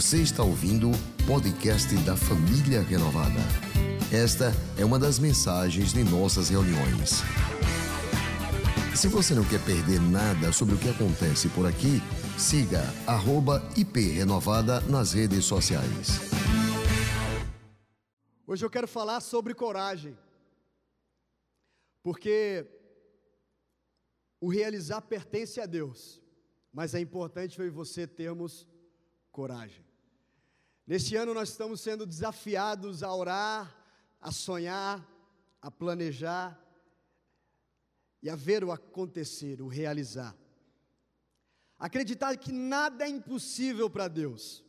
Você está ouvindo o podcast da Família Renovada. Esta é uma das mensagens de nossas reuniões. Se você não quer perder nada sobre o que acontece por aqui, siga @iprenovada nas redes sociais. Hoje eu quero falar sobre coragem. Porque o realizar pertence a Deus, mas é importante eu e você termos coragem. Neste ano nós estamos sendo desafiados a orar, a sonhar, a planejar e a ver o acontecer, o realizar. Acreditar que nada é impossível para Deus,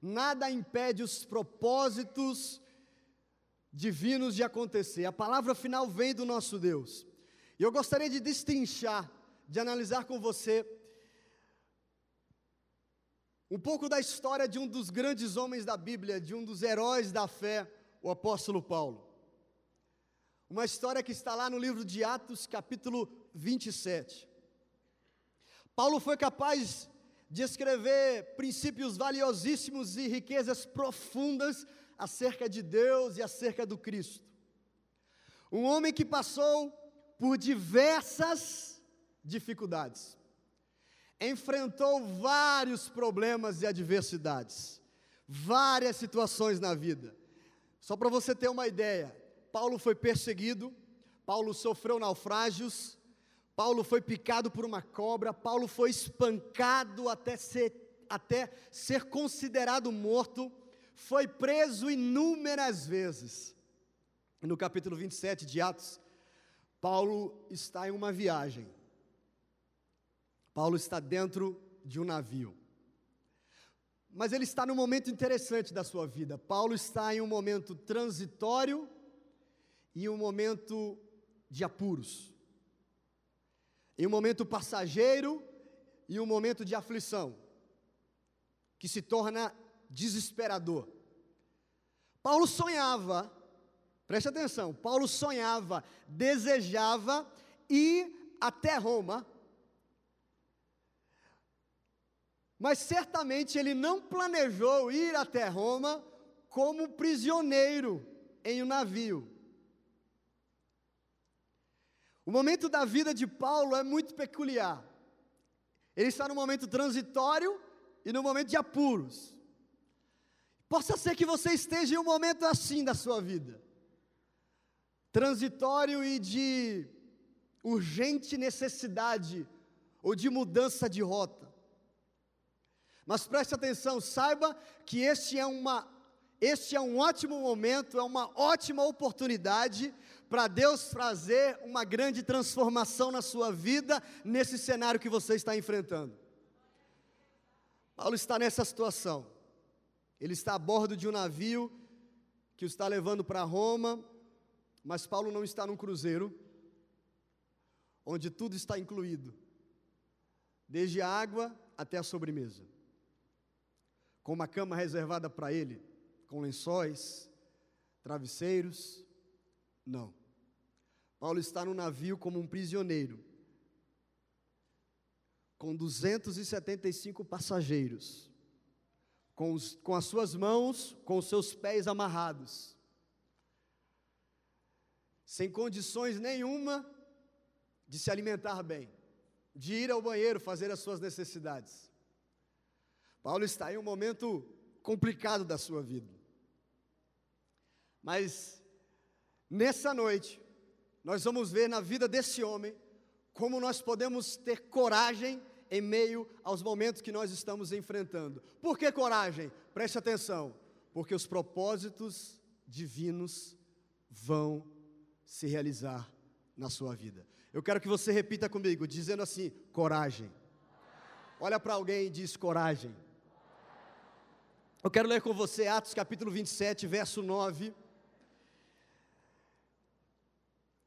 nada impede os propósitos divinos de acontecer. A palavra final vem do nosso Deus. E eu gostaria de destrinchar, de analisar com você um pouco da história de um dos grandes homens da Bíblia, de um dos heróis da fé, o apóstolo Paulo. Uma história que está lá no livro de Atos, capítulo 27. Paulo foi capaz de escrever princípios valiosíssimos e riquezas profundas acerca de Deus e acerca do Cristo. Um homem que passou por diversas dificuldades, enfrentou vários problemas e adversidades, várias situações na vida. Só para você ter uma ideia, Paulo foi perseguido, Paulo sofreu naufrágios, Paulo foi picado por uma cobra, Paulo foi espancado até ser, até ser considerado morto, foi preso inúmeras vezes. No capítulo 27 de Atos, Paulo está em uma viagem. Paulo está dentro de um navio. Mas ele está num momento interessante da sua vida. Paulo está em um momento transitório e um momento de apuros. Em um momento passageiro e um momento de aflição, que se torna desesperador. Paulo sonhava, preste atenção, Paulo sonhava, desejava ir até Roma, mas certamente ele não planejou ir até Roma como prisioneiro em um navio. O momento da vida de Paulo é muito peculiar. Ele está no momento transitório e no momento de apuros. Possa ser que você esteja em um momento assim da sua vida, transitório e de urgente necessidade ou de mudança de rota. Mas preste atenção, saiba que este é uma este é um ótimo momento, é uma ótima oportunidade para Deus trazer uma grande transformação na sua vida nesse cenário que você está enfrentando. Paulo está nessa situação. Ele está a bordo de um navio que o está levando para Roma, mas Paulo não está num cruzeiro, onde tudo está incluído, desde a água até a sobremesa, com uma cama reservada para ele, com lençóis, travesseiros. Não. Paulo está no navio como um prisioneiro, com 275 passageiros com, os, com as suas mãos, com os seus pés amarrados, sem condições nenhuma de se alimentar bem, de ir ao banheiro fazer as suas necessidades. Paulo está em um momento complicado da sua vida. Mas nessa noite, nós vamos ver na vida desse homem como nós podemos ter coragem em meio aos momentos que nós estamos enfrentando. Por que coragem? Preste atenção, porque os propósitos divinos vão se realizar na sua vida. Eu quero que você repita comigo, dizendo assim: coragem. Olha para alguém e diz coragem. Eu quero ler com você Atos capítulo 27, verso 9.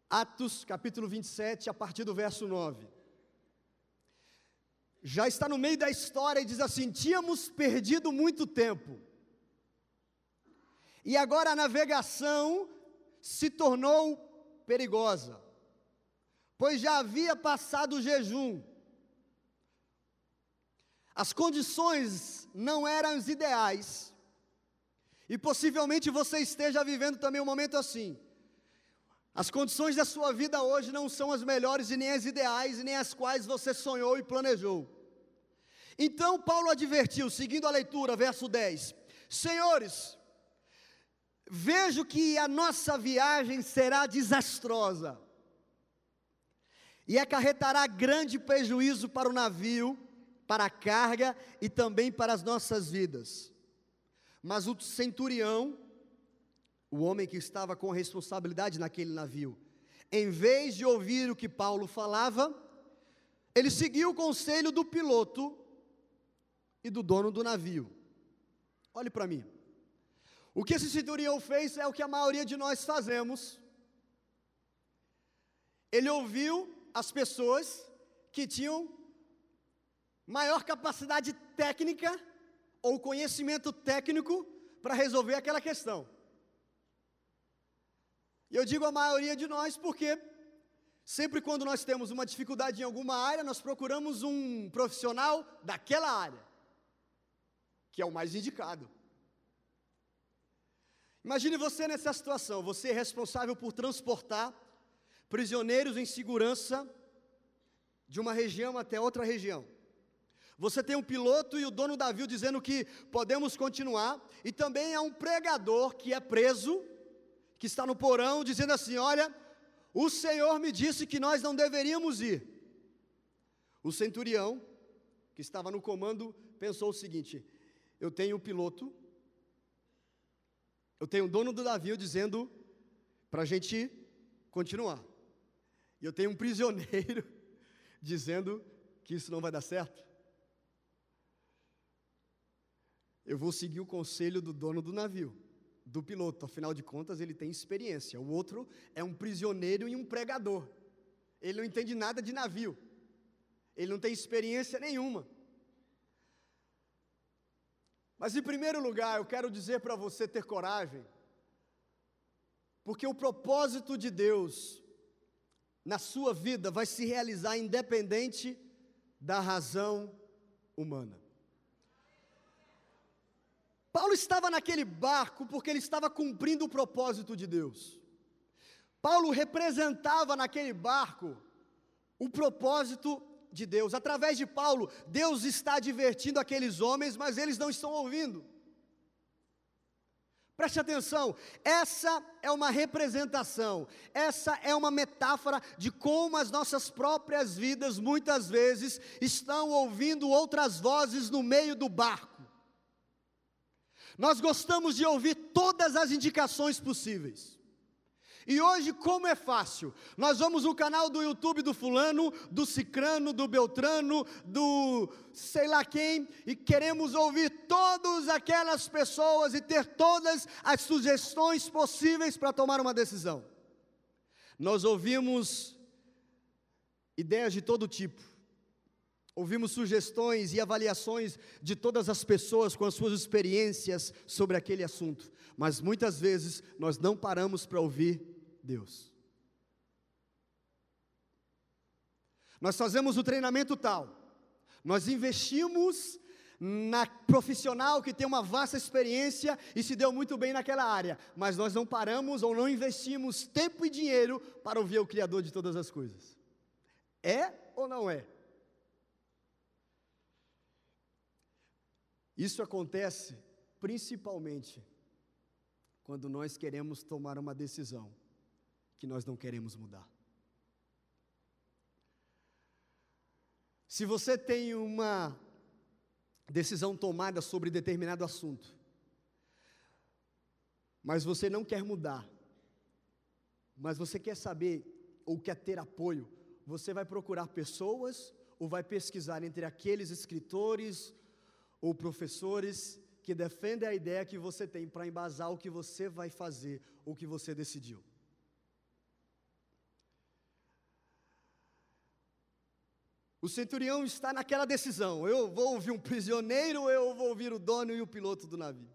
Atos capítulo 27, a partir do verso 9 já está no meio da história e diz assim: tínhamos perdido muito tempo, e agora a navegação se tornou perigosa, pois já havia passado o jejum. As condições não eram os ideais, e possivelmente você esteja vivendo também um momento assim. As condições da sua vida hoje não são as melhores e nem as ideais e nem as quais você sonhou e planejou. Então Paulo advertiu, seguindo a leitura, verso 10: Senhores, vejo que a nossa viagem será desastrosa e acarretará grande prejuízo para o navio, para a carga e também para as nossas vidas. Mas o centurião, o homem que estava com responsabilidade naquele navio, em vez de ouvir o que Paulo falava, ele seguiu o conselho do piloto e do dono do navio. Olhe para mim. O que esse centurião fez é o que a maioria de nós fazemos. Ele ouviu as pessoas que tinham maior capacidade técnica ou conhecimento técnico para resolver aquela questão. E eu digo a maioria de nós porque sempre quando nós temos uma dificuldade em alguma área, nós procuramos um profissional daquela área, que é o mais indicado. Imagine você nessa situação, você é responsável por transportar prisioneiros em segurança de uma região até outra região. Você tem um piloto e o dono do navio dizendo que podemos continuar, e também há um pregador que é preso, que está no porão, dizendo assim: Olha, o Senhor me disse que nós não deveríamos ir. O centurião, que estava no comando, pensou o seguinte: Eu tenho um piloto, eu tenho o dono do navio dizendo para a gente continuar, e eu tenho um prisioneiro dizendo que isso não vai dar certo. Eu vou seguir o conselho do dono do navio, do piloto, afinal de contas ele tem experiência. O outro é um prisioneiro e um pregador. Ele não entende nada de navio. Ele não tem experiência nenhuma. Mas em primeiro lugar, eu quero dizer para você ter coragem, porque o propósito de Deus na sua vida vai se realizar independente da razão humana. Paulo estava naquele barco porque ele estava cumprindo o propósito de Deus. Paulo representava naquele barco o propósito de Deus. Através de Paulo, Deus está divertindo aqueles homens, mas eles não estão ouvindo. Preste atenção, essa é uma representação, essa é uma metáfora de como as nossas próprias vidas muitas vezes estão ouvindo outras vozes no meio do barco. Nós gostamos de ouvir todas as indicações possíveis. E hoje, como é fácil, nós vamos no canal do YouTube do Fulano, do Cicrano, do Beltrano, do sei lá quem, e queremos ouvir todas aquelas pessoas e ter todas as sugestões possíveis para tomar uma decisão. Nós ouvimos ideias de todo tipo. Ouvimos sugestões e avaliações de todas as pessoas com as suas experiências sobre aquele assunto, mas muitas vezes nós não paramos para ouvir Deus. Nós fazemos o treinamento tal, nós investimos na profissional que tem uma vasta experiência e se deu muito bem naquela área, mas nós não paramos ou não investimos tempo e dinheiro para ouvir o Criador de todas as coisas. É ou não é? Isso acontece principalmente quando nós queremos tomar uma decisão que nós não queremos mudar. Se você tem uma decisão tomada sobre determinado assunto, mas você não quer mudar, mas você quer saber ou quer ter apoio, você vai procurar pessoas ou vai pesquisar entre aqueles escritores ou professores que defendem a ideia que você tem para embasar o que você vai fazer, o que você decidiu. O centurião está naquela decisão: eu vou ouvir um prisioneiro eu vou ouvir o dono e o piloto do navio?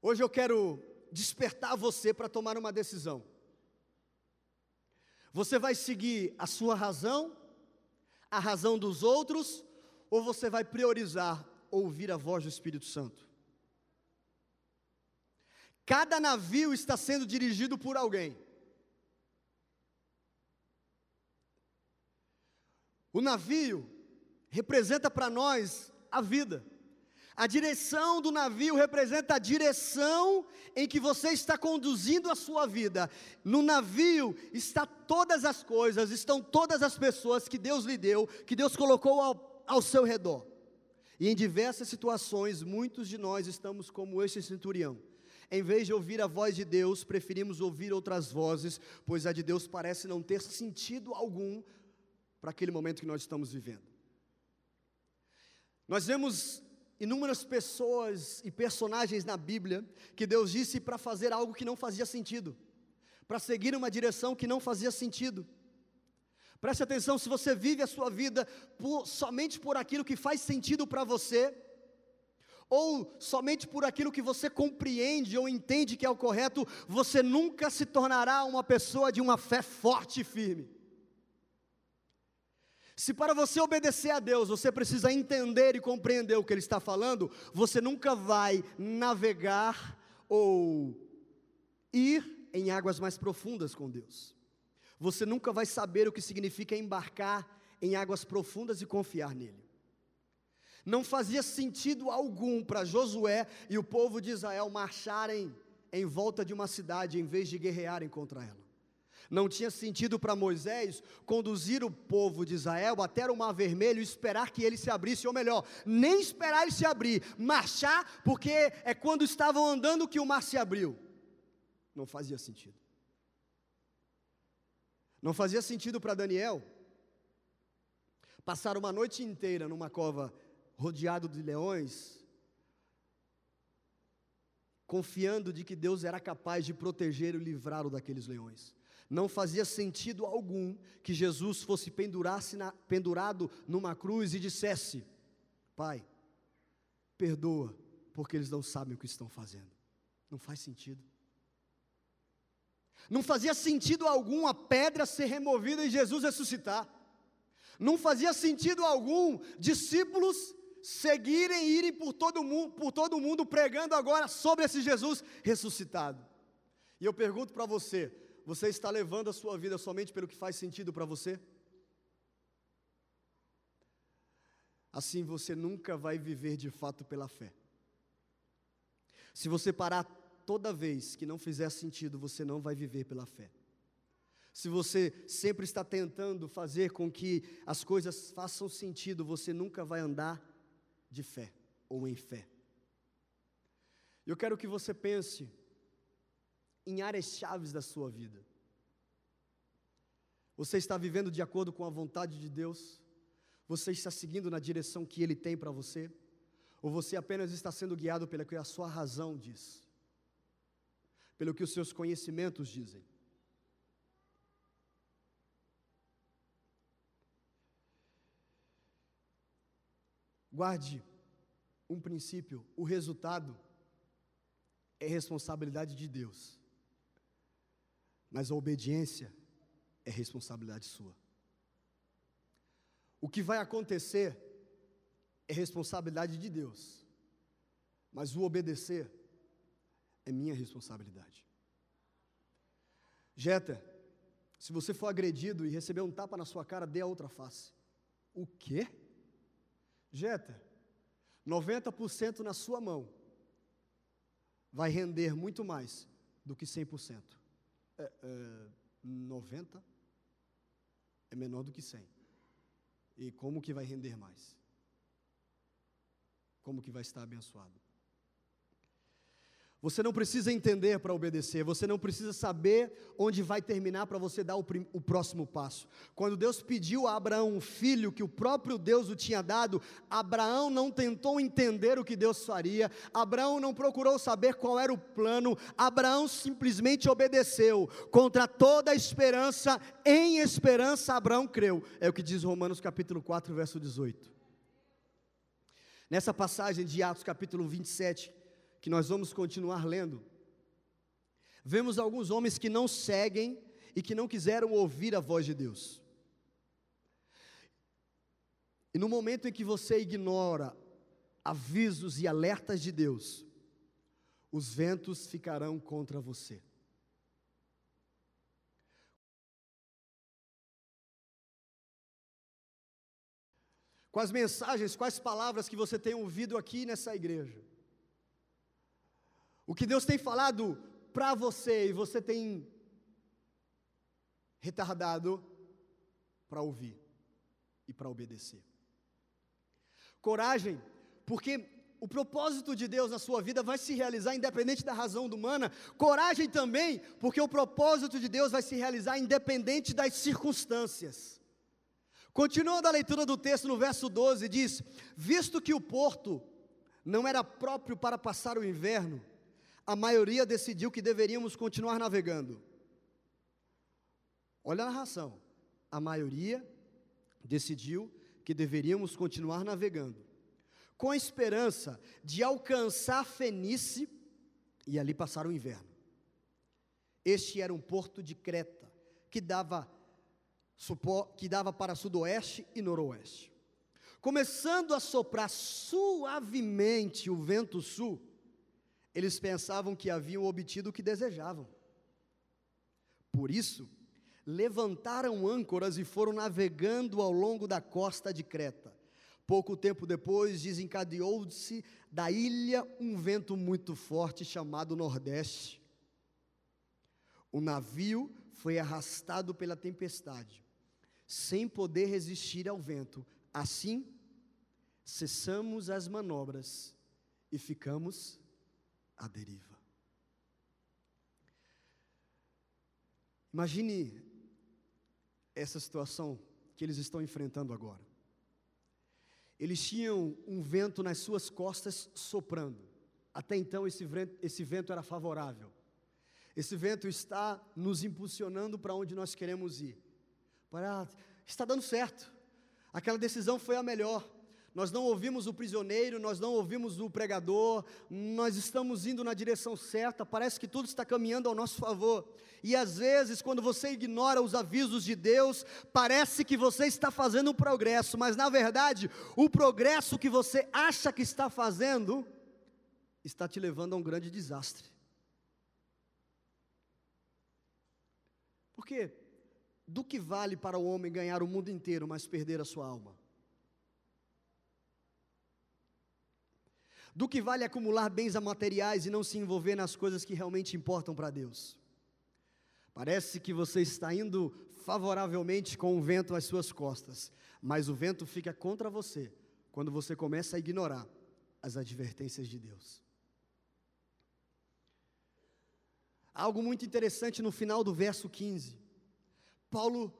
Hoje eu quero despertar você para tomar uma decisão. Você vai seguir a sua razão, a razão dos outros ou você vai priorizar ouvir a voz do Espírito Santo? Cada navio está sendo dirigido por alguém. O navio representa para nós a vida. A direção do navio representa a direção em que você está conduzindo a sua vida. No navio está todas as coisas, estão todas as pessoas que Deus lhe deu, que Deus colocou ao, ao seu redor. E em diversas situações, muitos de nós estamos como este centurião. Em vez de ouvir a voz de Deus, preferimos ouvir outras vozes, pois a de Deus parece não ter sentido algum para aquele momento que nós estamos vivendo. Nós vemos inúmeras pessoas e personagens na Bíblia que Deus disse para fazer algo que não fazia sentido, para seguir uma direção que não fazia sentido. Preste atenção, se você vive a sua vida por, somente por aquilo que faz sentido para você, ou somente por aquilo que você compreende ou entende que é o correto, você nunca se tornará uma pessoa de uma fé forte e firme. Se para você obedecer a Deus, você precisa entender e compreender o que Ele está falando, você nunca vai navegar ou ir em águas mais profundas com Deus. Você nunca vai saber o que significa embarcar em águas profundas e confiar nele. Não fazia sentido algum para Josué e o povo de Israel marcharem em volta de uma cidade em vez de guerrearem contra ela. Não tinha sentido para Moisés conduzir o povo de Israel até o mar vermelho e esperar que ele se abrisse, ou melhor, nem esperar ele se abrir, marchar, porque é quando estavam andando que o mar se abriu. Não fazia sentido. Não fazia sentido para Daniel passar uma noite inteira numa cova rodeado de leões, confiando de que Deus era capaz de proteger e livrá-lo daqueles leões não fazia sentido algum que Jesus fosse na, pendurado numa cruz e dissesse: Pai, perdoa, porque eles não sabem o que estão fazendo. Não faz sentido. Não fazia sentido algum a pedra ser removida e Jesus ressuscitar. Não fazia sentido algum discípulos seguirem e irem por todo mundo, por todo mundo pregando agora sobre esse Jesus ressuscitado. E eu pergunto para você, você está levando a sua vida somente pelo que faz sentido para você? Assim você nunca vai viver de fato pela fé. Se você parar toda vez que não fizer sentido, você não vai viver pela fé. Se você sempre está tentando fazer com que as coisas façam sentido, você nunca vai andar de fé ou em fé. Eu quero que você pense em áreas chaves da sua vida. Você está vivendo de acordo com a vontade de Deus? Você está seguindo na direção que Ele tem para você? Ou você apenas está sendo guiado pelo que a sua razão diz? Pelo que os seus conhecimentos dizem? Guarde um princípio: o resultado é responsabilidade de Deus mas a obediência é responsabilidade sua. O que vai acontecer é responsabilidade de Deus, mas o obedecer é minha responsabilidade. Jeta, se você for agredido e receber um tapa na sua cara, dê a outra face. O quê? Jeta, 90% na sua mão vai render muito mais do que 100% é, é, 90 é menor do que 100. E como que vai render mais? Como que vai estar abençoado? Você não precisa entender para obedecer, você não precisa saber onde vai terminar para você dar o, o, próximo passo. Quando Deus pediu a Abraão um filho que o próprio Deus o tinha dado, Abraão não tentou entender o que Deus faria, Abraão não procurou saber qual era o plano, Abraão simplesmente obedeceu. Contra toda esperança, em esperança, Abraão creu. É o que diz Romanos capítulo 4, verso 18. Nessa passagem de Atos capítulo 27, que nós vamos continuar lendo, vemos alguns homens que não seguem e que não quiseram ouvir a voz de Deus. E no momento em que você ignora avisos e alertas de Deus, os ventos ficarão contra você. Quais mensagens, quais palavras que você tem ouvido aqui nessa igreja? O que Deus tem falado para você e você tem retardado para ouvir e para obedecer. Coragem, porque o propósito de Deus na sua vida vai se realizar independente da razão humana. Coragem também, porque o propósito de Deus vai se realizar independente das circunstâncias. Continuando a leitura do texto no verso 12, diz: Visto que o porto não era próprio para passar o inverno, a maioria decidiu que deveríamos continuar navegando. Olha a narração. A maioria decidiu que deveríamos continuar navegando, com a esperança de alcançar Fenice e ali passar o inverno. Este era um porto de Creta, que dava, que dava para sudoeste e noroeste. Começando a soprar suavemente o vento sul, eles pensavam que haviam obtido o que desejavam. Por isso, levantaram âncoras e foram navegando ao longo da costa de Creta. Pouco tempo depois, desencadeou-se da ilha um vento muito forte chamado Nordeste. O navio foi arrastado pela tempestade, sem poder resistir ao vento. Assim, cessamos as manobras e ficamos à deriva. Imagine essa situação que eles estão enfrentando agora. Eles tinham um vento nas suas costas soprando. Até então esse vento, esse vento era favorável. Esse vento está nos impulsionando para onde nós queremos ir. Para, está dando certo. Aquela decisão foi a melhor nós não ouvimos o prisioneiro, nós não ouvimos o pregador, nós estamos indo na direção certa, parece que tudo está caminhando ao nosso favor. E às vezes, quando você ignora os avisos de Deus, parece que você está fazendo um progresso, mas na verdade, o progresso que você acha que está fazendo, está te levando a um grande desastre. Porque do que vale para o homem ganhar o mundo inteiro, mas perder a sua alma? Do que vale acumular bens materiais e não se envolver nas coisas que realmente importam para Deus. Parece que você está indo favoravelmente com o vento às suas costas, mas o vento fica contra você quando você começa a ignorar as advertências de Deus. Algo muito interessante no final do verso 15. Paulo,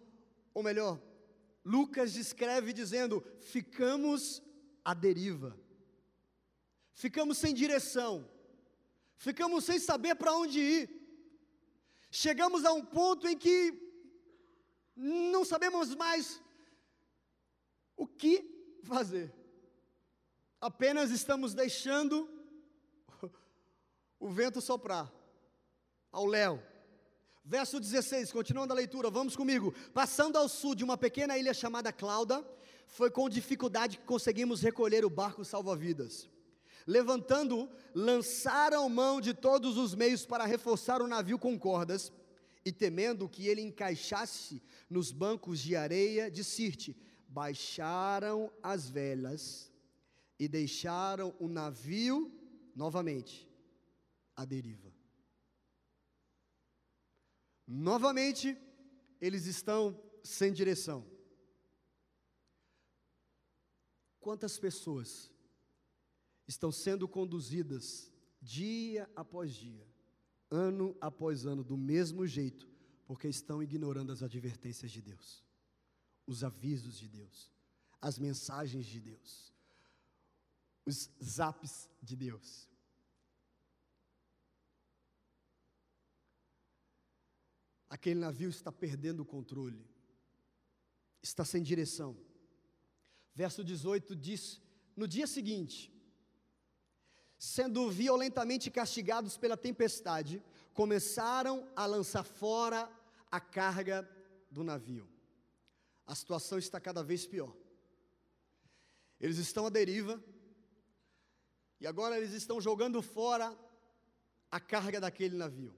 ou melhor, Lucas descreve dizendo: ficamos à deriva ficamos sem direção, ficamos sem saber para onde ir. Chegamos a um ponto em que não sabemos mais o que fazer. Apenas estamos deixando o vento soprar ao léu. Verso 16, continuando a leitura, vamos comigo. Passando ao sul de uma pequena ilha chamada Clauda, foi com dificuldade que conseguimos recolher o barco salva-vidas. Levantando, lançaram mão de todos os meios para reforçar o navio com cordas, e temendo que ele encaixasse nos bancos de areia de Sirte, baixaram as velas e deixaram o navio novamente à deriva. Novamente, eles estão sem direção. Quantas pessoas estão sendo conduzidas dia após dia, ano após ano, do mesmo jeito, porque estão ignorando as advertências de Deus, os avisos de Deus, as mensagens de Deus, os zaps de Deus. Aquele navio está perdendo o controle, está sem direção. Verso 18 diz: No dia seguinte, sendo violentamente castigados pela tempestade, começaram a lançar fora a carga do navio. A situação está cada vez pior. Eles estão à deriva. E agora eles estão jogando fora a carga daquele navio.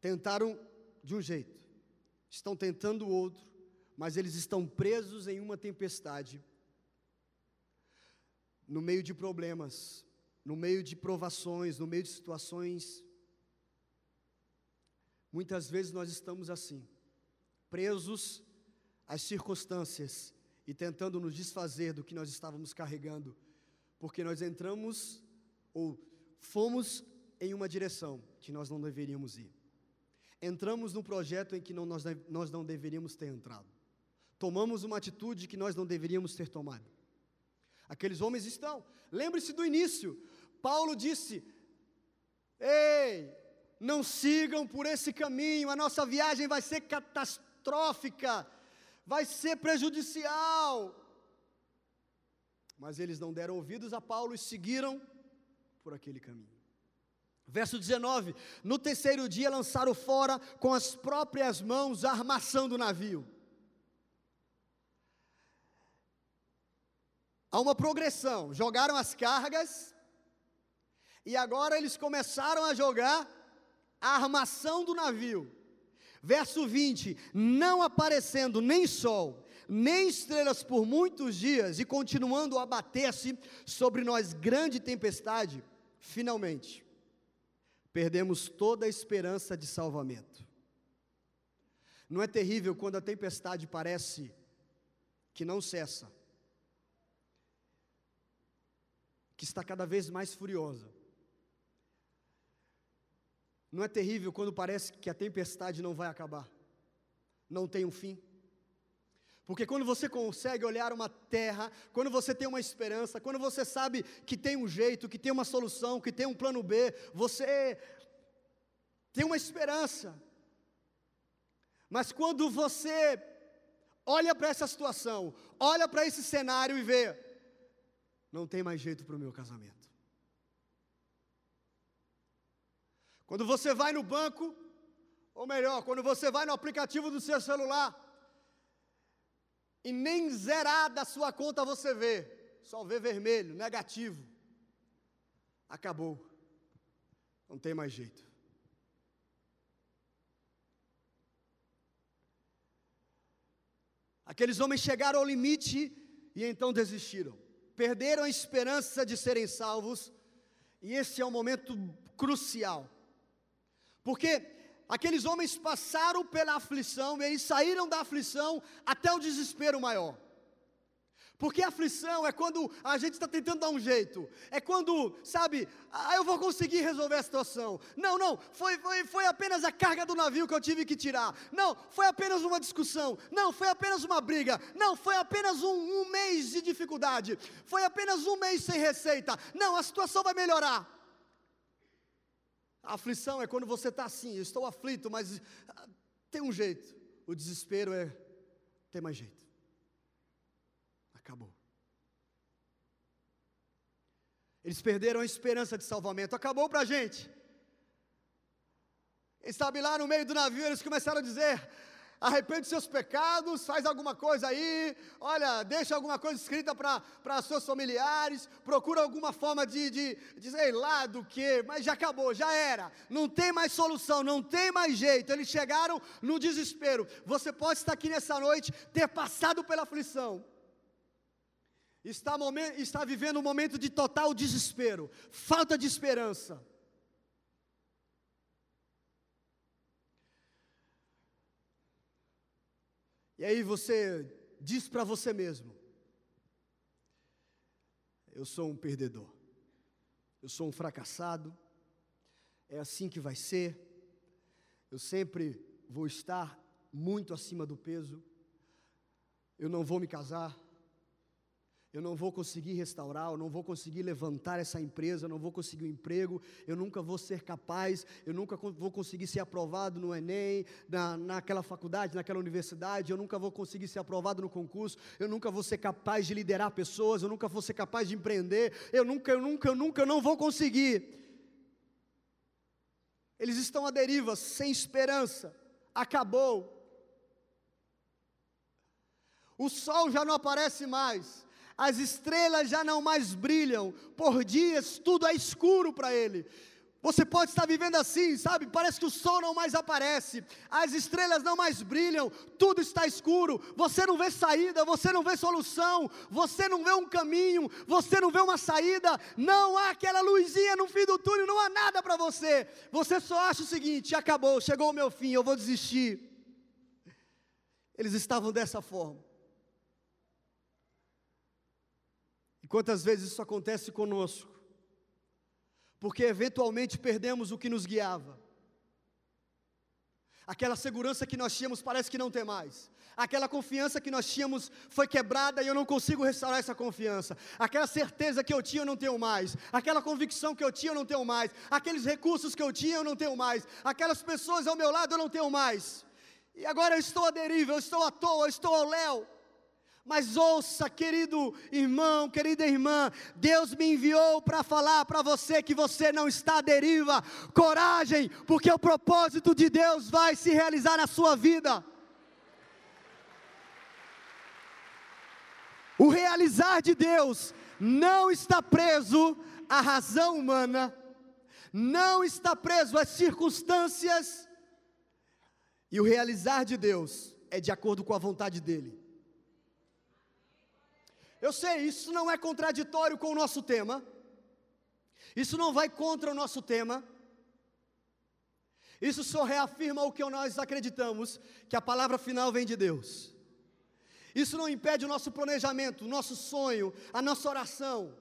Tentaram de um jeito, estão tentando outro, mas eles estão presos em uma tempestade, no meio de problemas, no meio de provações, no meio de situações. Muitas vezes nós estamos assim, presos às circunstâncias e tentando nos desfazer do que nós estávamos carregando, porque nós entramos ou fomos em uma direção que nós não deveríamos ir. Entramos num projeto em que não, nós, nós não deveríamos ter entrado. Tomamos uma atitude que nós não deveríamos ter tomado. Aqueles homens estão. Lembre-se do início. Paulo disse: Ei, não sigam por esse caminho, a nossa viagem vai ser catastrófica, vai ser prejudicial. Mas eles não deram ouvidos a Paulo e seguiram por aquele caminho. Verso 19: No terceiro dia lançaram fora com as próprias mãos a armação do navio. Há uma progressão. Jogaram as cargas e agora eles começaram a jogar a armação do navio. Verso 20: Não aparecendo nem sol, nem estrelas por muitos dias, e continuando a bater-se sobre nós grande tempestade, finalmente perdemos toda a esperança de salvamento. Não é terrível quando a tempestade parece que não cessa, que está cada vez mais furiosa. Não é terrível quando parece que a tempestade não vai acabar, não tem um fim. Porque quando você consegue olhar uma terra, quando você tem uma esperança, quando você sabe que tem um jeito, que tem uma solução, que tem um plano B, você tem uma esperança. Mas quando você olha para essa situação, olha para esse cenário e vê, não tem mais jeito para o meu casamento. Quando você vai no banco, ou melhor, quando você vai no aplicativo do seu celular, e nem zerada a sua conta você vê, só vê vermelho, negativo. Acabou. Não tem mais jeito. Aqueles homens chegaram ao limite e então desistiram. Perderam a esperança de serem salvos, e esse é um momento crucial. Porque aqueles homens passaram pela aflição, e eles saíram da aflição até o desespero maior. Porque aflição é quando a gente está tentando dar um jeito, é quando, sabe, ah, eu vou conseguir resolver a situação. Não, não, foi, foi, foi apenas a carga do navio que eu tive que tirar. Não, foi apenas uma discussão. Não, foi apenas uma briga. Não, foi apenas um, um mês de dificuldade. Foi apenas um mês sem receita. Não, a situação vai melhorar. A aflição é quando você está assim, eu estou aflito, mas ah, tem um jeito. O desespero é, tem mais jeito. Acabou. Eles perderam a esperança de salvamento. Acabou para a gente. Quem lá no meio do navio eles começaram a dizer: arrepende seus pecados, faz alguma coisa aí, olha, deixa alguma coisa escrita para seus familiares, procura alguma forma de, de, de sei lá do que, mas já acabou, já era, não tem mais solução, não tem mais jeito. Eles chegaram no desespero. Você pode estar aqui nessa noite, ter passado pela aflição. Está, está vivendo um momento de total desespero, falta de esperança. E aí você diz para você mesmo: Eu sou um perdedor, eu sou um fracassado, é assim que vai ser, eu sempre vou estar muito acima do peso, eu não vou me casar, eu não vou conseguir restaurar, eu não vou conseguir levantar essa empresa, eu não vou conseguir um emprego, eu nunca vou ser capaz, eu nunca vou conseguir ser aprovado no Enem, na, naquela faculdade, naquela universidade, eu nunca vou conseguir ser aprovado no concurso, eu nunca vou ser capaz de liderar pessoas, eu nunca vou ser capaz de empreender, eu nunca, eu nunca, eu nunca não vou conseguir. Eles estão à deriva, sem esperança, acabou. o sol já não aparece mais, as estrelas já não mais brilham, por dias tudo é escuro para ele. Você pode estar vivendo assim, sabe? Parece que o sol não mais aparece, as estrelas não mais brilham, tudo está escuro, você não vê saída, você não vê solução, você não vê um caminho, você não vê uma saída, não há aquela luzinha no fim do túnel, não há nada para você. Você só acha o seguinte: acabou, chegou o meu fim, eu vou desistir. Eles estavam dessa forma. Quantas vezes isso acontece conosco? porque eventualmente perdemos o que nos guiava. Aquela segurança que nós tínhamos parece que não tem mais. Aquela confiança que nós tínhamos foi quebrada e eu não consigo restaurar essa confiança. Aquela certeza que eu tinha eu não tenho mais. Aquela convicção que eu tinha eu não tenho mais. Aqueles recursos que eu tinha eu não tenho mais. Aquelas pessoas ao meu lado eu não tenho mais. E agora eu estou à deriva, eu estou à toa, eu estou ao léu. Mas ouça, querido irmão, querida irmã, Deus me enviou para falar para você que você não está à deriva. Coragem, porque o propósito de Deus vai se realizar na sua vida. O realizar de Deus não está preso à razão humana, não está preso às circunstâncias, e o realizar de Deus é de acordo com a vontade dEle. Eu sei, isso não é contraditório com o nosso tema, isso não vai contra o nosso tema, isso só reafirma o que nós acreditamos, que a palavra final vem de Deus. Isso não impede o nosso planejamento, o nosso sonho, a nossa oração,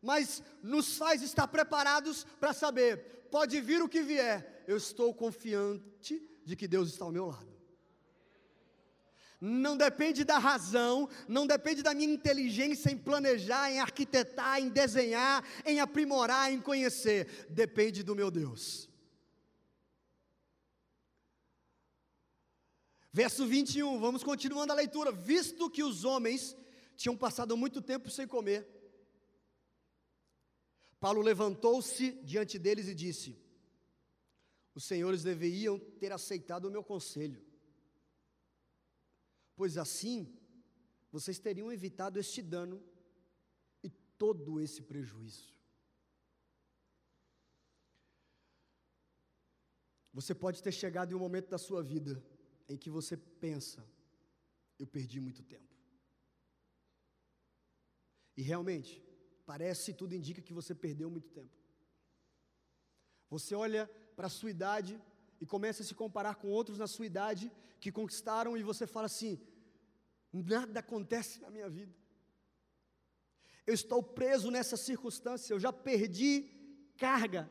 mas nos faz estar preparados para saber: pode vir o que vier, eu estou confiante de que Deus está ao meu lado não depende da razão, não depende da minha inteligência em planejar, em arquitetar, em desenhar, em aprimorar, em conhecer, depende do meu Deus. Verso 21, vamos continuando a leitura. Visto que os homens tinham passado muito tempo sem comer, Paulo levantou-se diante deles e disse: Os senhores deveriam ter aceitado o meu conselho pois assim vocês teriam evitado este dano e todo esse prejuízo. Você pode ter chegado em um momento da sua vida em que você pensa, eu perdi muito tempo. E realmente, parece tudo indica que você perdeu muito tempo. Você olha para a sua idade e começa a se comparar com outros na sua idade que conquistaram e você fala assim: nada acontece na minha vida. Eu estou preso nessa circunstância, eu já perdi carga.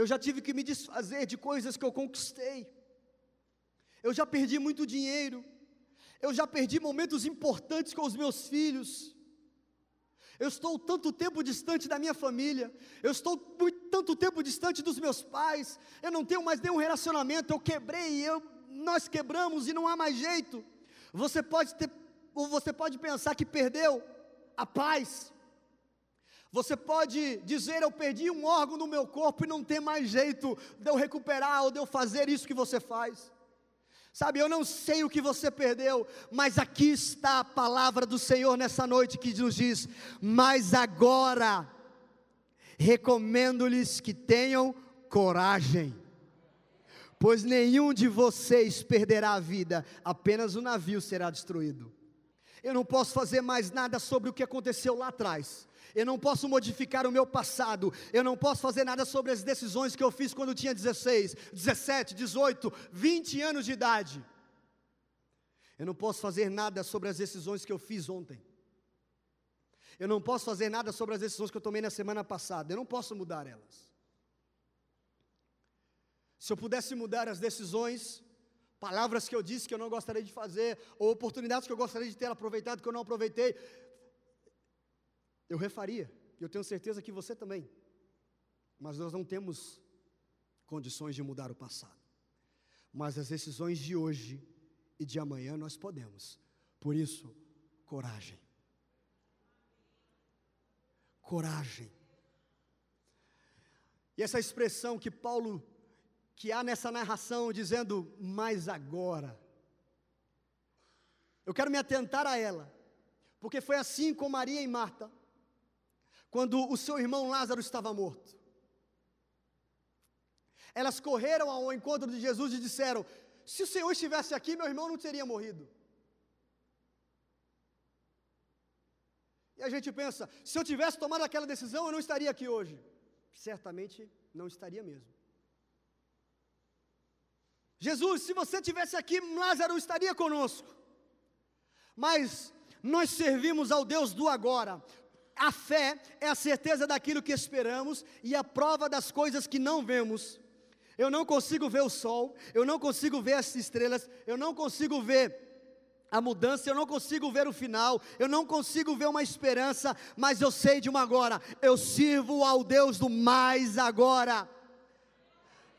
Eu já tive que me desfazer de coisas que eu conquistei. Eu já perdi muito dinheiro. Eu já perdi momentos importantes com os meus filhos. Eu estou tanto tempo distante da minha família. Eu estou muito, tanto tempo distante dos meus pais. Eu não tenho mais nenhum relacionamento. Eu quebrei, eu, nós quebramos e não há mais jeito. Você pode ter, ou você pode pensar que perdeu a paz. Você pode dizer: Eu perdi um órgão no meu corpo e não tem mais jeito de eu recuperar ou de eu fazer isso que você faz. Sabe, eu não sei o que você perdeu, mas aqui está a palavra do Senhor nessa noite que nos diz: Mas agora, recomendo-lhes que tenham coragem, pois nenhum de vocês perderá a vida, apenas o navio será destruído. Eu não posso fazer mais nada sobre o que aconteceu lá atrás, eu não posso modificar o meu passado, eu não posso fazer nada sobre as decisões que eu fiz quando tinha 16, 17, 18, 20 anos de idade. Eu não posso fazer nada sobre as decisões que eu fiz ontem. Eu não posso fazer nada sobre as decisões que eu tomei na semana passada. Eu não posso mudar elas. Se eu pudesse mudar as decisões, palavras que eu disse que eu não gostaria de fazer, ou oportunidades que eu gostaria de ter aproveitado que eu não aproveitei, eu refaria, e eu tenho certeza que você também. Mas nós não temos condições de mudar o passado. Mas as decisões de hoje e de amanhã nós podemos. Por isso, coragem. Coragem. E essa expressão que Paulo, que há nessa narração, dizendo, mas agora. Eu quero me atentar a ela, porque foi assim com Maria e Marta, quando o seu irmão Lázaro estava morto. Elas correram ao encontro de Jesus e disseram: Se o Senhor estivesse aqui, meu irmão não teria morrido. E a gente pensa: se eu tivesse tomado aquela decisão, eu não estaria aqui hoje. Certamente não estaria mesmo. Jesus, se você tivesse aqui, Lázaro estaria conosco. Mas nós servimos ao Deus do agora. A fé é a certeza daquilo que esperamos e a prova das coisas que não vemos. Eu não consigo ver o sol, eu não consigo ver as estrelas, eu não consigo ver a mudança, eu não consigo ver o final, eu não consigo ver uma esperança, mas eu sei de uma agora, eu sirvo ao Deus do mais agora.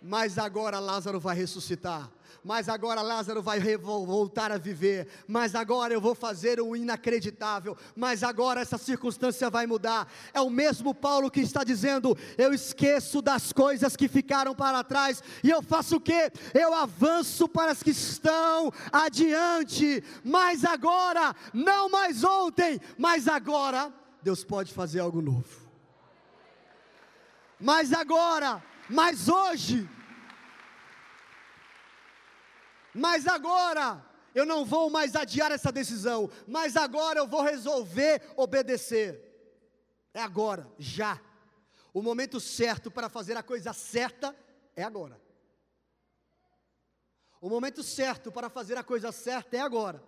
Mas agora Lázaro vai ressuscitar mas agora Lázaro vai voltar a viver, mas agora eu vou fazer o inacreditável, mas agora essa circunstância vai mudar. É o mesmo Paulo que está dizendo: eu esqueço das coisas que ficaram para trás e eu faço o que? Eu avanço para as que estão adiante, mas agora, não mais ontem, mas agora, Deus pode fazer algo novo. Mas agora, mas hoje, mas agora eu não vou mais adiar essa decisão, mas agora eu vou resolver obedecer. É agora, já. O momento certo para fazer a coisa certa é agora. O momento certo para fazer a coisa certa é agora.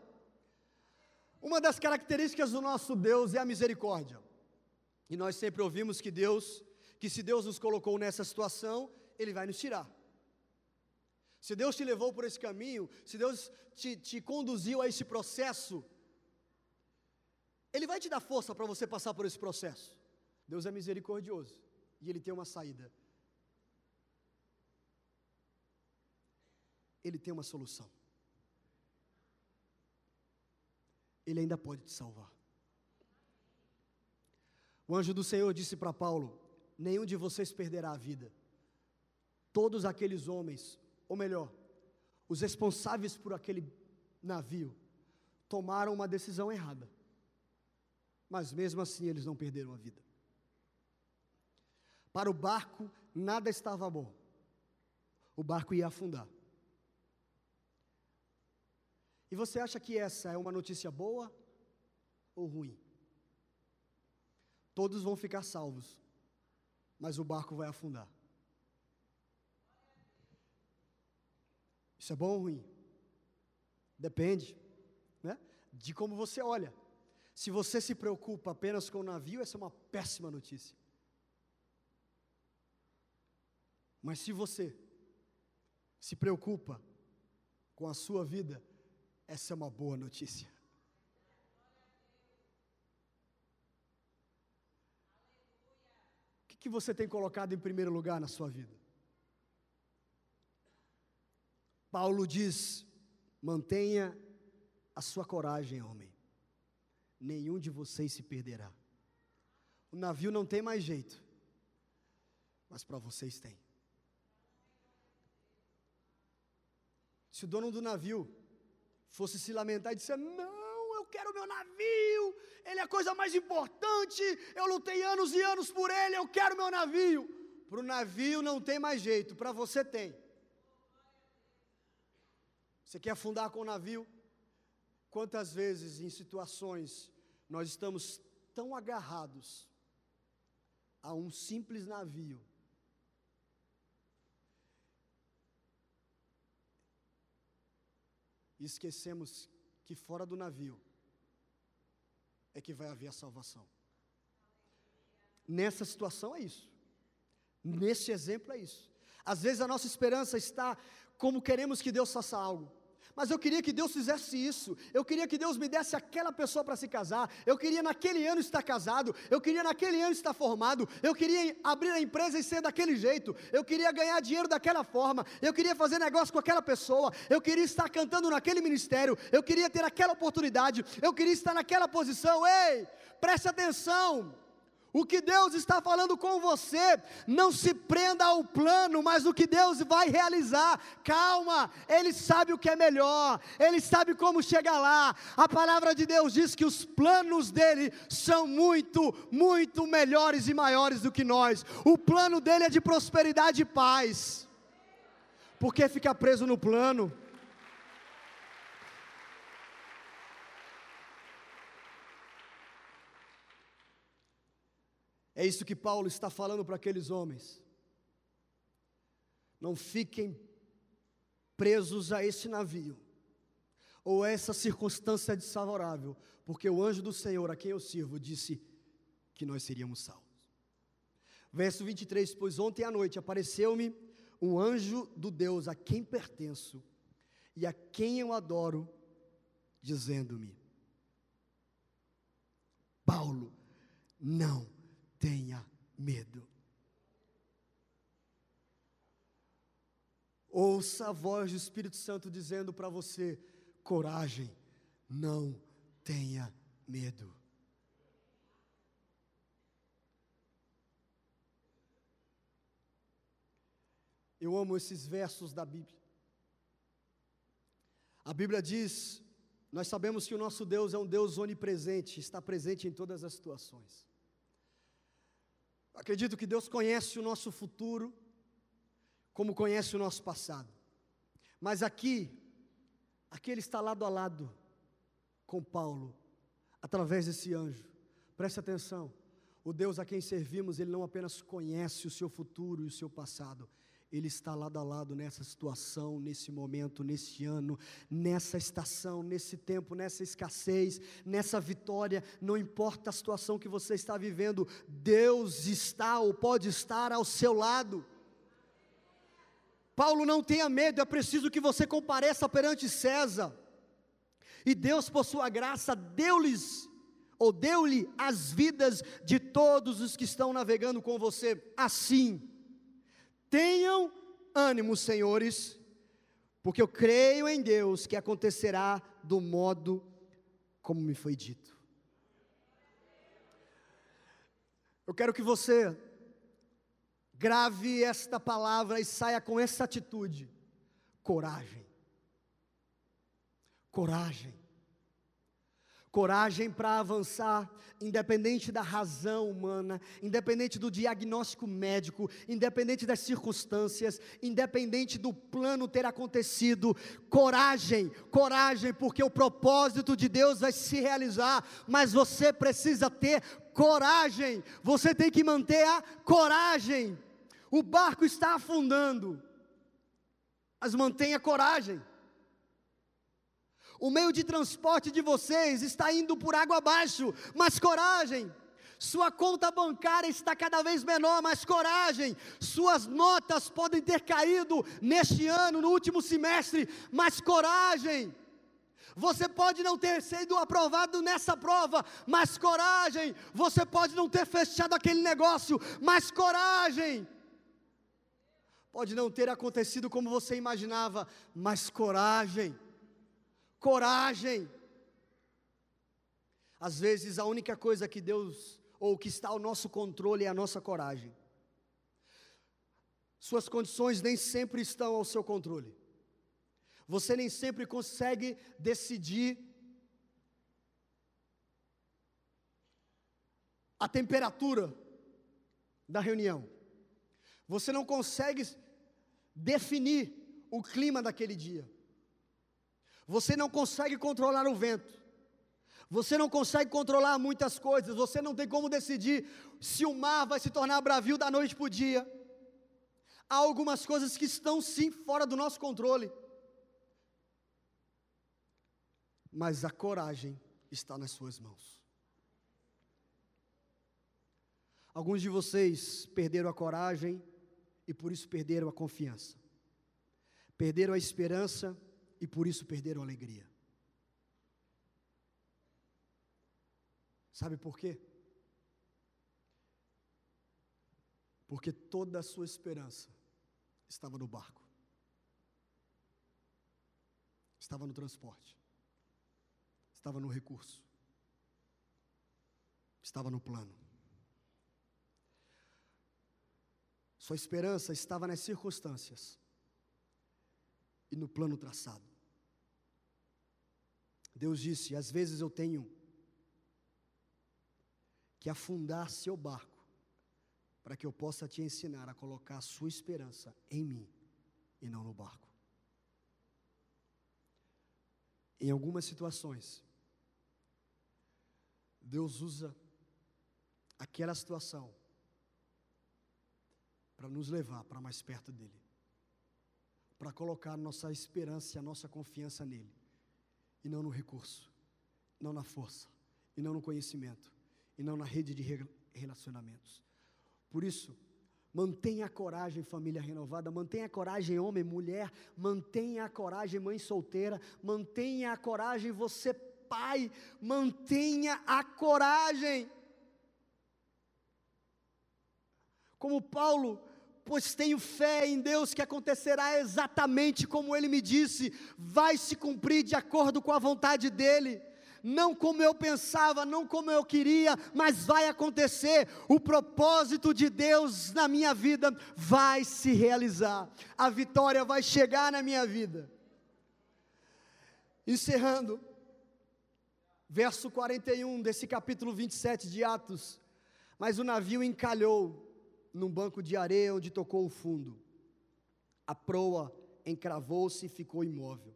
Uma das características do nosso Deus é a misericórdia. E nós sempre ouvimos que Deus, que se Deus nos colocou nessa situação, Ele vai nos tirar. Se Deus te levou por esse caminho, se Deus te, te conduziu a esse processo, Ele vai te dar força para você passar por esse processo. Deus é misericordioso e Ele tem uma saída. Ele tem uma solução. Ele ainda pode te salvar. O anjo do Senhor disse para Paulo: Nenhum de vocês perderá a vida. Todos aqueles homens ou melhor, os responsáveis por aquele navio tomaram uma decisão errada. Mas mesmo assim eles não perderam a vida. Para o barco nada estava bom. O barco ia afundar. E você acha que essa é uma notícia boa ou ruim? Todos vão ficar salvos, mas o barco vai afundar. Isso é bom ou ruim? Depende, né? De como você olha. Se você se preocupa apenas com o navio, essa é uma péssima notícia. Mas se você se preocupa com a sua vida, essa é uma boa notícia. O que, você tem colocado em primeiro lugar na sua vida? Paulo diz: mantenha a sua coragem, homem. Nenhum de vocês se perderá. O navio não tem mais jeito, mas para vocês tem. Se o dono do navio fosse se lamentar e disser: Não, quero meu navio, ele é a coisa mais importante, eu lutei anos e anos por ele, eu quero meu navio. Para o navio não tem mais jeito, para você tem. Você quer afundar com o navio? Quantas vezes em situações nós estamos tão agarrados a um simples navio e esquecemos que fora do navio é que vai haver a salvação. Nessa situação é isso. Nesse exemplo é isso. Às vezes a nossa esperança está como queremos que Deus faça algo. Mas eu queria que Deus fizesse isso. Eu queria que Deus me desse aquela pessoa para se casar. Eu queria naquele ano estar casado. Eu queria naquele ano estar formado. Eu queria abrir a empresa e ser daquele jeito. Eu queria ganhar dinheiro daquela forma. Eu queria fazer negócio com aquela pessoa. Eu queria estar cantando naquele ministério. Eu queria ter aquela oportunidade. Eu queria estar naquela posição. Ei, preste atenção. O que Deus está falando com você, não se prenda ao plano, mas o que Deus vai realizar. Calma, Ele sabe o que é melhor, Ele sabe como chegar lá. A palavra de Deus diz que os planos dele são muito, muito melhores e maiores do que nós. O plano dele é de prosperidade e paz. Por que ficar preso no plano? É isso que Paulo está falando para aqueles homens. Não fiquem presos a esse navio, ou a essa circunstância desfavorável, porque o anjo do Senhor, a quem eu sirvo, disse que nós seríamos salvos. Verso 23: Pois ontem à noite apareceu-me um anjo do Deus a quem pertenço e a quem eu adoro, dizendo-me: Paulo, não medo. Ouça a voz do Espírito Santo dizendo para você: coragem, não tenha medo. Eu amo esses versos da Bíblia. A Bíblia diz: nós sabemos que o nosso Deus é um Deus onipresente, está presente em todas as situações. Acredito que Deus conhece o nosso futuro, como conhece o nosso passado. Mas aqui, aqui ele está lado a lado com Paulo, através desse anjo. Preste atenção. O Deus a quem servimos, ele não apenas conhece o seu futuro e o seu passado, ele está lado a lado nessa situação, nesse momento, nesse ano, nessa estação, nesse tempo, nessa escassez, nessa vitória, não importa a situação que você está vivendo, Deus está ou pode estar ao seu lado. Paulo, não tenha medo, é preciso que você compareça perante César. E Deus, por sua graça, deu-lhes ou deu-lhe as vidas de todos os que estão navegando com você. Assim, Tenham ânimo, senhores, porque eu creio em Deus que acontecerá do modo como me foi dito. Eu quero que você grave esta palavra e saia com essa atitude: coragem. Coragem coragem para avançar, independente da razão humana, independente do diagnóstico médico, independente das circunstâncias, independente do plano ter acontecido. Coragem, coragem, porque o propósito de Deus vai se realizar, mas você precisa ter coragem, você tem que manter a coragem. O barco está afundando, mas mantenha coragem. O meio de transporte de vocês está indo por água abaixo, mas coragem. Sua conta bancária está cada vez menor, mas coragem. Suas notas podem ter caído neste ano, no último semestre, mas coragem. Você pode não ter sido aprovado nessa prova, mas coragem. Você pode não ter fechado aquele negócio, mas coragem. Pode não ter acontecido como você imaginava, mas coragem coragem. Às vezes a única coisa que Deus, ou que está ao nosso controle, é a nossa coragem. Suas condições nem sempre estão ao seu controle. Você nem sempre consegue decidir a temperatura da reunião. Você não consegue definir o clima daquele dia. Você não consegue controlar o vento. Você não consegue controlar muitas coisas. Você não tem como decidir se o mar vai se tornar bravio da noite para o dia. Há algumas coisas que estão sim fora do nosso controle. Mas a coragem está nas suas mãos. Alguns de vocês perderam a coragem e por isso perderam a confiança. Perderam a esperança e por isso perderam a alegria. Sabe por quê? Porque toda a sua esperança estava no barco, estava no transporte, estava no recurso, estava no plano. Sua esperança estava nas circunstâncias e no plano traçado. Deus disse: às vezes eu tenho que afundar seu barco, para que eu possa te ensinar a colocar a sua esperança em mim e não no barco. Em algumas situações, Deus usa aquela situação para nos levar para mais perto dele, para colocar nossa esperança e a nossa confiança nele, e não no recurso, não na força, e não no conhecimento, e não na rede de relacionamentos. Por isso, mantenha a coragem, família renovada, mantenha a coragem, homem, mulher, mantenha a coragem, mãe solteira, mantenha a coragem, você, pai, mantenha a coragem. Como Paulo, pois tenho fé em Deus que acontecerá exatamente como ele me disse, vai se cumprir de acordo com a vontade dele não como eu pensava, não como eu queria, mas vai acontecer. O propósito de Deus na minha vida vai se realizar. A vitória vai chegar na minha vida. Encerrando, verso 41 desse capítulo 27 de Atos. Mas o navio encalhou num banco de areia onde tocou o fundo. A proa encravou-se e ficou imóvel.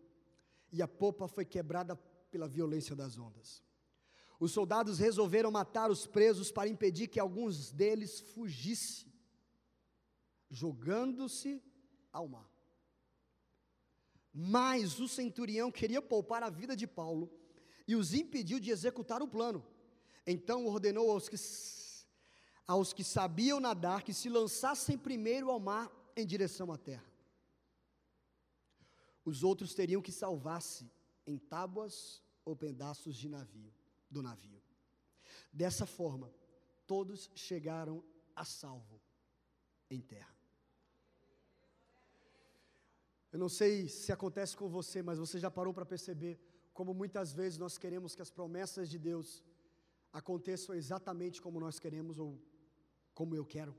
E a popa foi quebrada pela violência das ondas. Os soldados resolveram matar os presos para impedir que alguns deles fugissem, jogando-se ao mar. Mas o centurião queria poupar a vida de Paulo e os impediu de executar o plano. Então ordenou aos que, aos que sabiam nadar que se lançassem primeiro ao mar em direção à terra. Os outros teriam que salvar-se em tábuas ou pedaços de navio, do navio. Dessa forma, todos chegaram a salvo em terra. Eu não sei se acontece com você, mas você já parou para perceber como muitas vezes nós queremos que as promessas de Deus aconteçam exatamente como nós queremos ou como eu quero?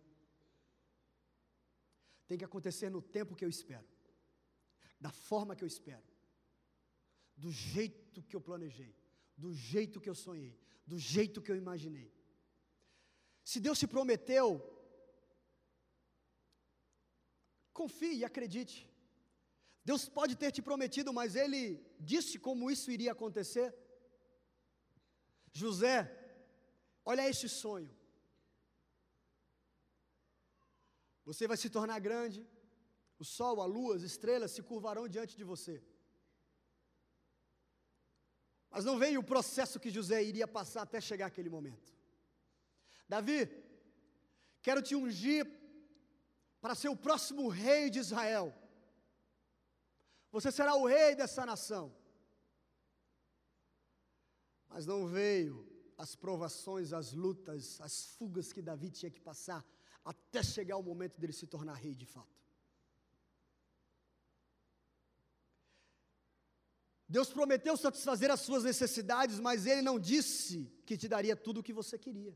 Tem que acontecer no tempo que eu espero, da forma que eu espero do jeito que eu planejei, do jeito que eu sonhei, do jeito que eu imaginei. Se Deus se prometeu, confie e acredite. Deus pode ter te prometido, mas Ele disse como isso iria acontecer. José, olha este sonho. Você vai se tornar grande, o sol, a lua, as estrelas se curvarão diante de você. Mas não veio o processo que José iria passar até chegar aquele momento. Davi, quero te ungir para ser o próximo rei de Israel. Você será o rei dessa nação. Mas não veio as provações, as lutas, as fugas que Davi tinha que passar até chegar o momento dele se tornar rei de fato. Deus prometeu satisfazer as suas necessidades, mas Ele não disse que te daria tudo o que você queria.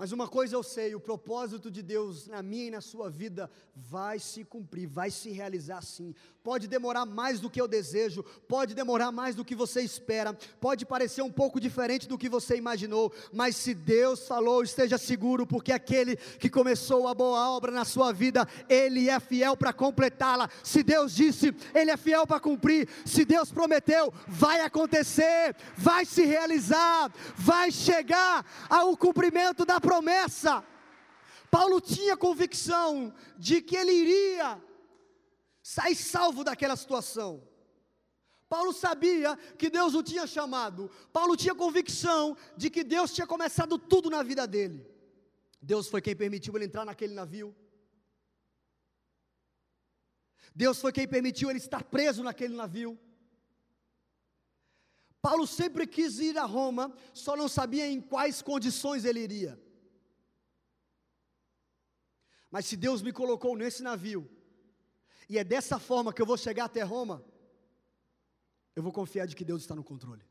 Mas uma coisa eu sei: o propósito de Deus na minha e na sua vida vai se cumprir, vai se realizar sim. Pode demorar mais do que eu desejo, pode demorar mais do que você espera, pode parecer um pouco diferente do que você imaginou, mas se Deus falou, esteja seguro, porque aquele que começou a boa obra na sua vida, Ele é fiel para completá-la. Se Deus disse, Ele é fiel para cumprir. Se Deus prometeu, vai acontecer, vai se realizar, vai chegar ao cumprimento da promessa promessa. Paulo tinha convicção de que ele iria sair salvo daquela situação. Paulo sabia que Deus o tinha chamado. Paulo tinha convicção de que Deus tinha começado tudo na vida dele. Deus foi quem permitiu ele entrar naquele navio. Deus foi quem permitiu ele estar preso naquele navio. Paulo sempre quis ir a Roma, só não sabia em quais condições ele iria. Mas se Deus me colocou nesse navio, e é dessa forma que eu vou chegar até Roma, eu vou confiar de que Deus está no controle.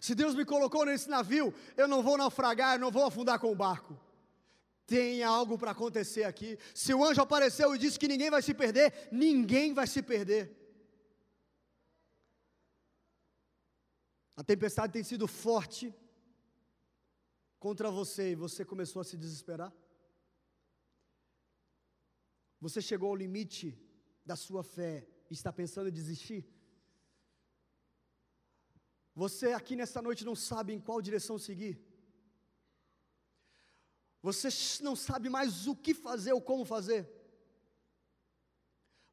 Se Deus me colocou nesse navio, eu não vou naufragar, eu não vou afundar com o barco. Tem algo para acontecer aqui. Se o anjo apareceu e disse que ninguém vai se perder, ninguém vai se perder. A tempestade tem sido forte contra você e você começou a se desesperar? Você chegou ao limite da sua fé e está pensando em desistir? Você aqui nessa noite não sabe em qual direção seguir? Você não sabe mais o que fazer ou como fazer.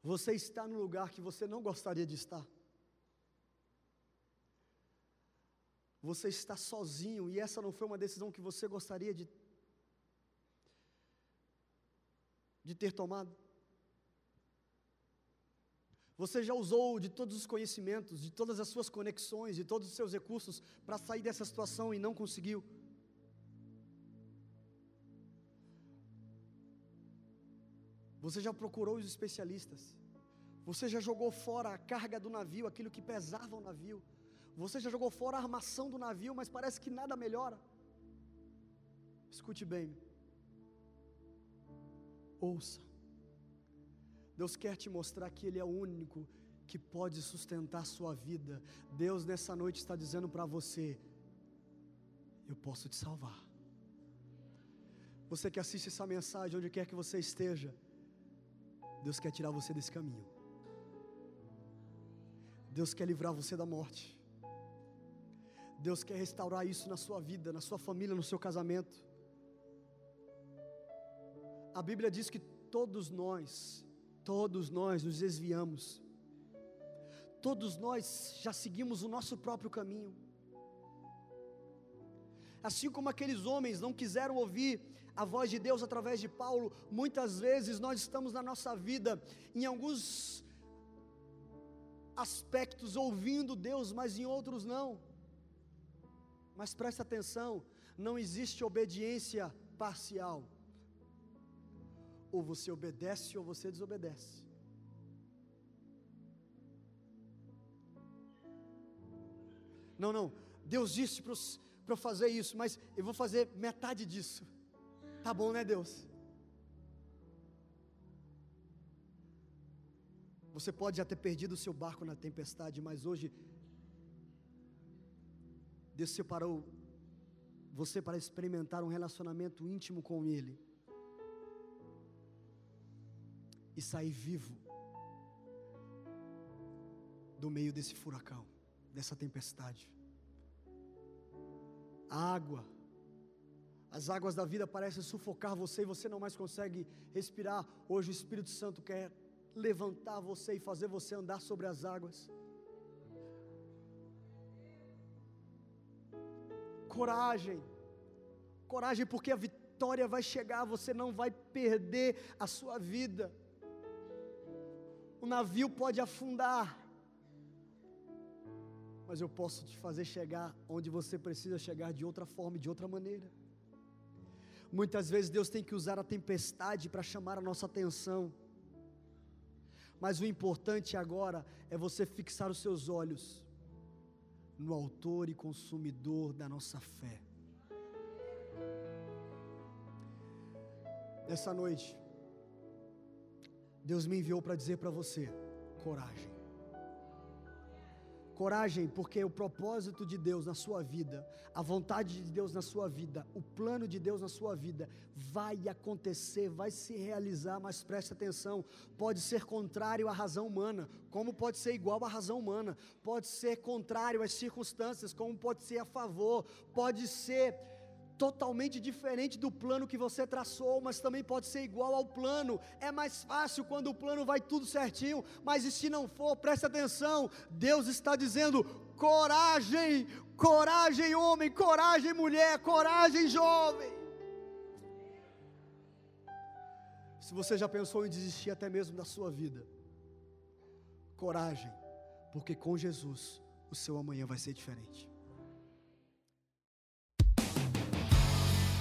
Você está no lugar que você não gostaria de estar. Você está sozinho e essa não foi uma decisão que você gostaria de, de ter tomado. Você já usou de todos os conhecimentos, de todas as suas conexões, de todos os seus recursos para sair dessa situação e não conseguiu. Você já procurou os especialistas. Você já jogou fora a carga do navio, aquilo que pesava o navio. Você já jogou fora a armação do navio, mas parece que nada melhora. Escute bem. Ouça. Deus quer te mostrar que Ele é o único que pode sustentar a sua vida. Deus nessa noite está dizendo para você: Eu posso te salvar. Você que assiste essa mensagem, onde quer que você esteja, Deus quer tirar você desse caminho. Deus quer livrar você da morte. Deus quer restaurar isso na sua vida, na sua família, no seu casamento. A Bíblia diz que todos nós, todos nós nos desviamos. Todos nós já seguimos o nosso próprio caminho. Assim como aqueles homens não quiseram ouvir a voz de Deus através de Paulo, muitas vezes nós estamos na nossa vida, em alguns aspectos, ouvindo Deus, mas em outros não. Mas presta atenção: não existe obediência parcial. Ou você obedece ou você desobedece. Não, não. Deus disse para eu fazer isso, mas eu vou fazer metade disso. Tá bom, né, Deus? Você pode já ter perdido o seu barco na tempestade, mas hoje Deus separou você para experimentar um relacionamento íntimo com Ele e sair vivo do meio desse furacão, dessa tempestade. A água as águas da vida parecem sufocar você e você não mais consegue respirar. Hoje o Espírito Santo quer levantar você e fazer você andar sobre as águas. Coragem, coragem, porque a vitória vai chegar, você não vai perder a sua vida. O navio pode afundar, mas eu posso te fazer chegar onde você precisa chegar de outra forma, de outra maneira. Muitas vezes Deus tem que usar a tempestade para chamar a nossa atenção. Mas o importante agora é você fixar os seus olhos no Autor e Consumidor da nossa fé. Nessa noite, Deus me enviou para dizer para você: coragem. Coragem, porque o propósito de Deus na sua vida, a vontade de Deus na sua vida, o plano de Deus na sua vida vai acontecer, vai se realizar, mas preste atenção: pode ser contrário à razão humana, como pode ser igual à razão humana, pode ser contrário às circunstâncias, como pode ser a favor, pode ser totalmente diferente do plano que você traçou, mas também pode ser igual ao plano. É mais fácil quando o plano vai tudo certinho, mas e se não for, preste atenção, Deus está dizendo: coragem, coragem, homem, coragem, mulher, coragem, jovem. Se você já pensou em desistir até mesmo da sua vida, coragem, porque com Jesus o seu amanhã vai ser diferente.